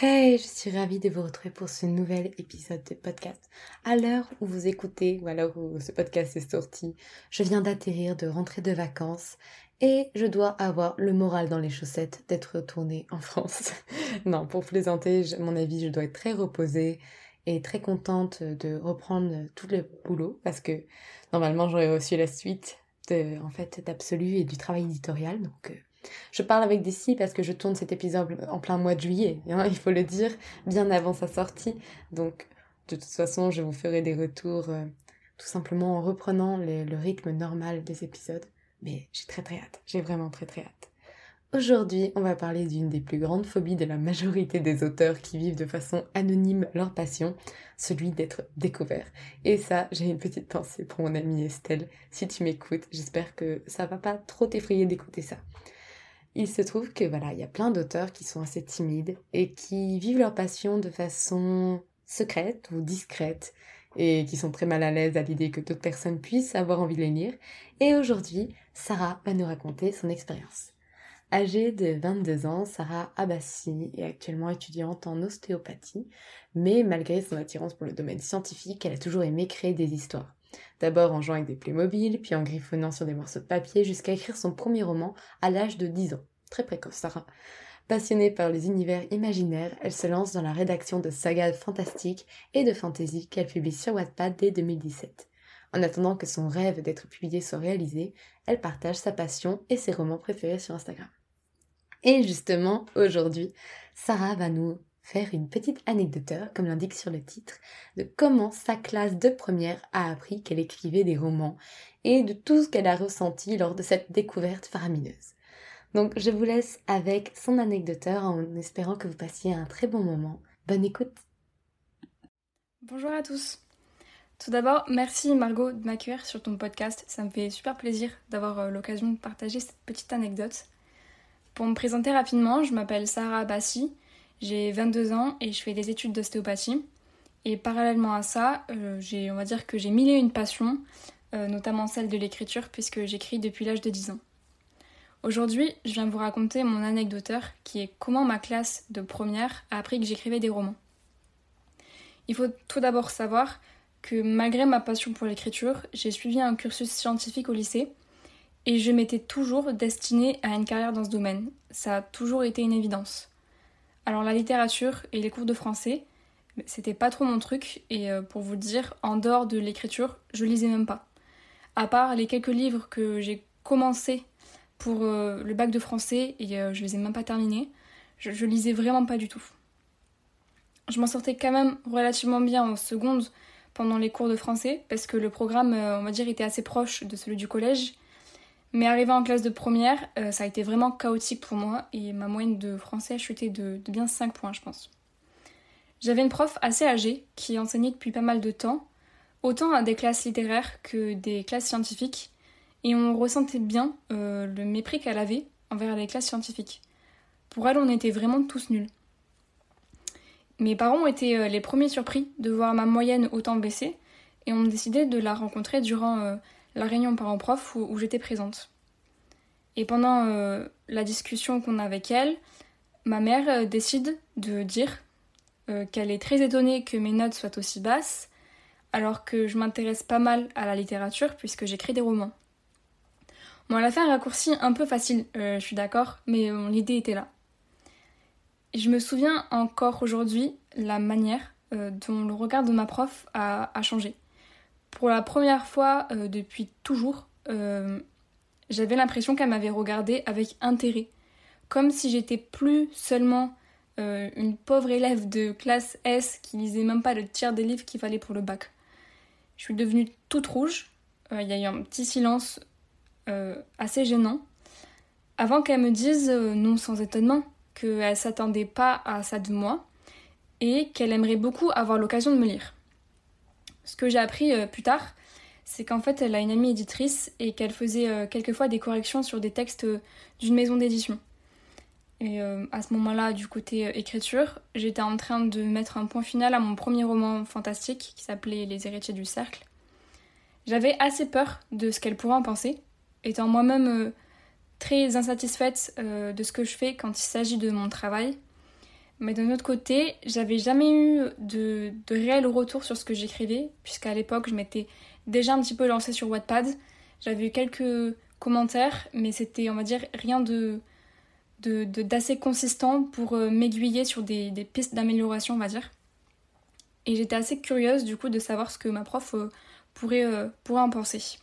Hey, je suis ravie de vous retrouver pour ce nouvel épisode de podcast. À l'heure où vous écoutez ou à l'heure où ce podcast est sorti, je viens d'atterrir de rentrer de vacances et je dois avoir le moral dans les chaussettes d'être retournée en France. non, pour plaisanter, mon avis, je dois être très reposée et très contente de reprendre tout le boulot parce que normalement j'aurais reçu la suite de, en fait, d'Absolu et du travail éditorial. Donc, euh, je parle avec des parce que je tourne cet épisode en plein mois de juillet, hein, il faut le dire, bien avant sa sortie. Donc, de toute façon, je vous ferai des retours euh, tout simplement en reprenant le rythme normal des épisodes. Mais j'ai très très hâte, j'ai vraiment très très hâte. Aujourd'hui, on va parler d'une des plus grandes phobies de la majorité des auteurs qui vivent de façon anonyme leur passion, celui d'être découvert. Et ça, j'ai une petite pensée pour mon amie Estelle. Si tu m'écoutes, j'espère que ça va pas trop t'effrayer d'écouter ça. Il se trouve que voilà, il y a plein d'auteurs qui sont assez timides et qui vivent leur passion de façon secrète ou discrète et qui sont très mal à l'aise à l'idée que d'autres personnes puissent avoir envie de les lire. Et aujourd'hui, Sarah va nous raconter son expérience. Âgée de 22 ans, Sarah Abbassi est actuellement étudiante en ostéopathie, mais malgré son attirance pour le domaine scientifique, elle a toujours aimé créer des histoires. D'abord en jouant avec des Playmobil, puis en griffonnant sur des morceaux de papier jusqu'à écrire son premier roman à l'âge de 10 ans. Très précoce, Sarah. Passionnée par les univers imaginaires, elle se lance dans la rédaction de sagas fantastiques et de fantasy qu'elle publie sur Wattpad dès 2017. En attendant que son rêve d'être publié soit réalisé, elle partage sa passion et ses romans préférés sur Instagram. Et justement, aujourd'hui, Sarah va nous faire une petite anecdoteur, comme l'indique sur le titre, de comment sa classe de première a appris qu'elle écrivait des romans et de tout ce qu'elle a ressenti lors de cette découverte faramineuse. Donc je vous laisse avec son anecdoteur en espérant que vous passiez un très bon moment. Bonne écoute Bonjour à tous Tout d'abord, merci Margot de m'accueillir sur ton podcast. Ça me fait super plaisir d'avoir euh, l'occasion de partager cette petite anecdote. Pour me présenter rapidement, je m'appelle Sarah Bassi, j'ai 22 ans et je fais des études d'ostéopathie. Et parallèlement à ça, euh, on va dire que j'ai mille et une passions, euh, notamment celle de l'écriture, puisque j'écris depuis l'âge de 10 ans. Aujourd'hui, je viens vous raconter mon anecdoteur, qui est comment ma classe de première a appris que j'écrivais des romans. Il faut tout d'abord savoir que malgré ma passion pour l'écriture, j'ai suivi un cursus scientifique au lycée et je m'étais toujours destinée à une carrière dans ce domaine. Ça a toujours été une évidence. Alors la littérature et les cours de français, c'était pas trop mon truc et euh, pour vous dire, en dehors de l'écriture, je lisais même pas. À part les quelques livres que j'ai commencé pour euh, le bac de français et euh, je les ai même pas terminés. Je, lisais vraiment pas du tout. Je m'en sortais quand même relativement bien en seconde pendant les cours de français parce que le programme, on va dire, était assez proche de celui du collège. Mais arrivé en classe de première, ça a été vraiment chaotique pour moi et ma moyenne de français a chuté de, bien 5 points, je pense. J'avais une prof assez âgée qui enseignait depuis pas mal de temps, autant à des classes littéraires que des classes scientifiques, et on ressentait bien euh, le mépris qu'elle avait envers les classes scientifiques. Pour elle, on était vraiment tous nuls. Mes parents ont été euh, les premiers surpris de voir ma moyenne autant baisser et ont décidé de la rencontrer durant euh, la réunion parents-prof où, où j'étais présente. Et pendant la discussion qu'on a avec elle, ma mère décide de dire qu'elle est très étonnée que mes notes soient aussi basses alors que je m'intéresse pas mal à la littérature puisque j'écris des romans. Bon, elle a fait un raccourci un peu facile, euh, je suis d'accord, mais euh, l'idée était là. je me souviens encore aujourd'hui la manière euh, dont le regard de ma prof a, changé. Pour la première fois depuis toujours, j'avais l'impression qu'elle m'avait regardé avec intérêt, comme si j'étais plus seulement une pauvre élève de classe S qui lisait même pas le tiers des livres qu'il fallait pour le bac. Je suis devenue toute rouge. Il y a eu un petit silence euh, assez gênant, avant qu'elle me dise, euh, non sans étonnement, qu'elle s'attendait pas à ça de moi et qu'elle aimerait beaucoup avoir l'occasion de me lire. Ce que j'ai appris euh, plus tard, c'est qu'en fait elle a une amie éditrice et qu'elle faisait quelquefois des corrections sur des textes d'une maison d'édition. Et à ce moment-là, du côté écriture, j'étais en train de mettre un point final à mon premier roman fantastique qui s'appelait Les héritiers du cercle. J'avais assez peur de ce qu'elle pourrait en penser, étant moi-même euh, très insatisfaite euh, de ce que je fais quand il s'agit de mon travail. Mais d'un autre côté, j'avais jamais eu de, de réel retour sur ce que j'écrivais, puisqu'à l'époque, je m'étais déjà un petit peu lancée sur Wattpad. J'avais eu quelques commentaires, mais c'était, on va dire, rien de d'assez consistant pour euh, m'aiguiller sur des, pistes d'amélioration, on va dire. Et j'étais assez curieuse, du coup, de savoir ce que ma prof pourrait, pourrait en penser.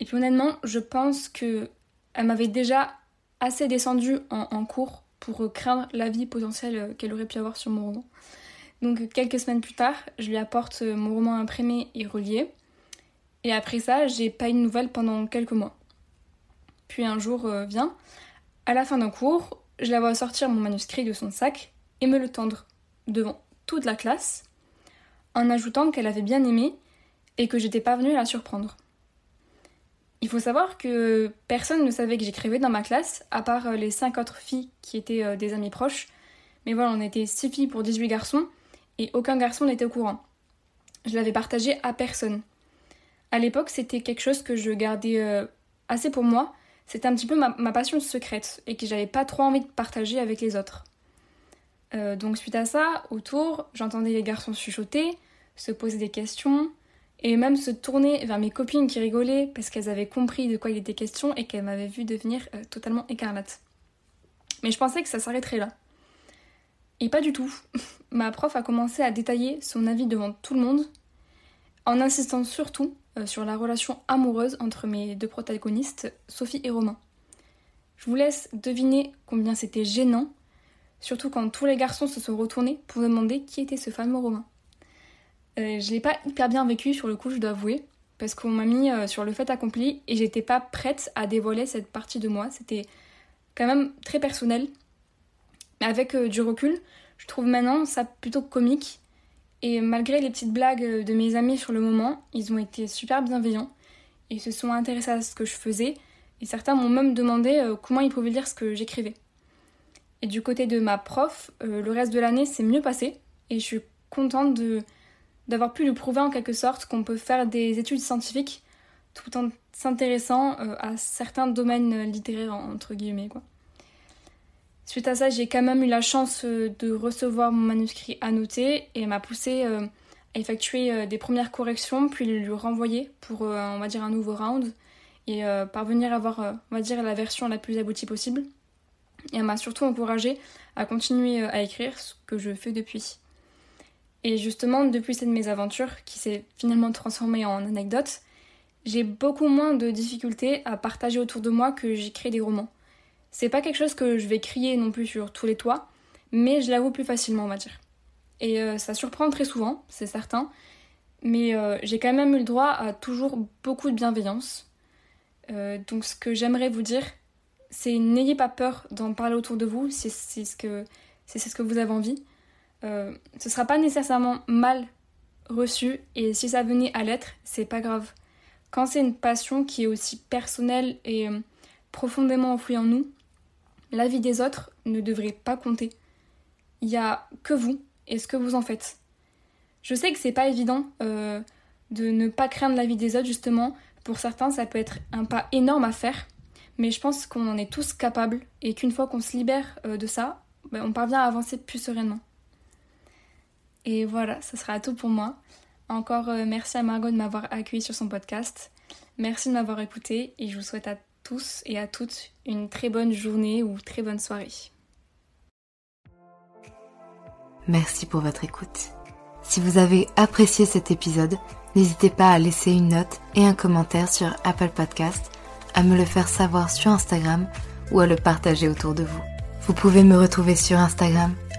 Et puis honnêtement, je pense que elle m'avait déjà assez descendu en, cours pour craindre la vie potentielle qu'elle aurait pu avoir sur mon roman. Donc quelques semaines plus tard, je lui apporte mon roman imprimé et relié. Et après ça, j'ai pas eu de nouvelles pendant quelques mois. Puis un jour euh, vient, à la fin d'un cours, je la vois sortir mon manuscrit de son sac et me le tendre devant toute la classe, en ajoutant qu'elle avait bien aimé et que j'étais pas venue la surprendre. Il faut savoir que personne ne savait que j'écrivais dans ma classe, à part euh, les cinq autres filles qui étaient euh, des amies proches. Mais voilà, on était 6 filles pour 18 garçons, et aucun garçon n'était au courant. Je l'avais partagé à personne. À l'époque, c'était quelque chose que je gardais euh, assez pour moi. C'était un petit peu ma, passion secrète, et que j'avais pas trop envie de partager avec les autres. donc suite à ça, autour, j'entendais les garçons chuchoter, se poser des questions, et même se tourner vers mes copines qui rigolaient parce qu'elles avaient compris de quoi il était question et qu'elles m'avaient vu devenir euh, totalement écarlate. Mais je pensais que ça s'arrêterait là. Et pas du tout. Ma prof a commencé à détailler son avis devant tout le monde, en insistant surtout euh, sur la relation amoureuse entre mes deux protagonistes, Sophie et Romain. Je vous laisse deviner combien c'était gênant, surtout quand tous les garçons se sont retournés pour demander qui était ce fameux Romain. Euh, je l'ai pas hyper bien vécu sur le coup, je dois avouer, parce qu'on m'a mis euh, sur le fait accompli et j'étais pas prête à dévoiler cette partie de moi. C'était quand même très personnel. Mais avec euh, du recul, je trouve maintenant ça plutôt comique. Et malgré les petites blagues de mes amis sur le moment, ils ont été super bienveillants. Ils se sont intéressés à ce que je faisais. Et certains m'ont même demandé comment ils pouvaient lire ce que j'écrivais. Et du côté de ma prof, le reste de l'année s'est mieux passé. Et je suis contente de, d'avoir pu lui prouver en quelque sorte qu'on peut faire des études scientifiques tout en s'intéressant euh, à certains domaines littéraires entre guillemets quoi. Suite à ça, j'ai quand même eu la chance euh, de recevoir mon manuscrit annoté et m'a poussé euh, à effectuer des premières corrections puis lui renvoyer pour on va dire un nouveau round et parvenir à avoir on va dire la version la plus aboutie possible. Et elle m'a surtout encouragé à continuer à écrire ce que je fais depuis. Et justement, depuis cette mésaventure qui s'est finalement transformée en anecdote, j'ai beaucoup moins de difficultés à partager autour de moi que j'écris des romans. C'est pas quelque chose que je vais crier non plus sur tous les toits, mais je l'avoue plus facilement, on va dire. Et euh, ça surprend très souvent, c'est certain, mais euh, j'ai quand même eu le droit à toujours beaucoup de bienveillance. Euh, donc ce que j'aimerais vous dire, c'est n'ayez pas peur d'en parler autour de vous si c'est ce que, ce que vous avez envie. Euh, ce sera pas nécessairement mal reçu et si ça venait à l'être, c'est pas grave. Quand c'est une passion qui est aussi personnelle et euh, profondément enfouie en nous, la vie des autres ne devrait pas compter. Il y a que vous et ce que vous en faites. Je sais que c'est pas évident euh, de ne pas craindre la vie des autres, justement. Pour certains, ça peut être un pas énorme à faire, mais je pense qu'on en est tous capables et qu'une fois qu'on se libère de ça, ben, on parvient à avancer plus sereinement. Et voilà, ce sera tout pour moi. Encore euh, merci à Margot de m'avoir accueilli sur son podcast. Merci de m'avoir écouté et je vous souhaite à tous et à toutes une très bonne journée ou très bonne soirée. Merci pour votre écoute. Si vous avez apprécié cet épisode, n'hésitez pas à laisser une note et un commentaire sur Apple Podcast, à me le faire savoir sur Instagram ou à le partager autour de vous. Vous pouvez me retrouver sur Instagram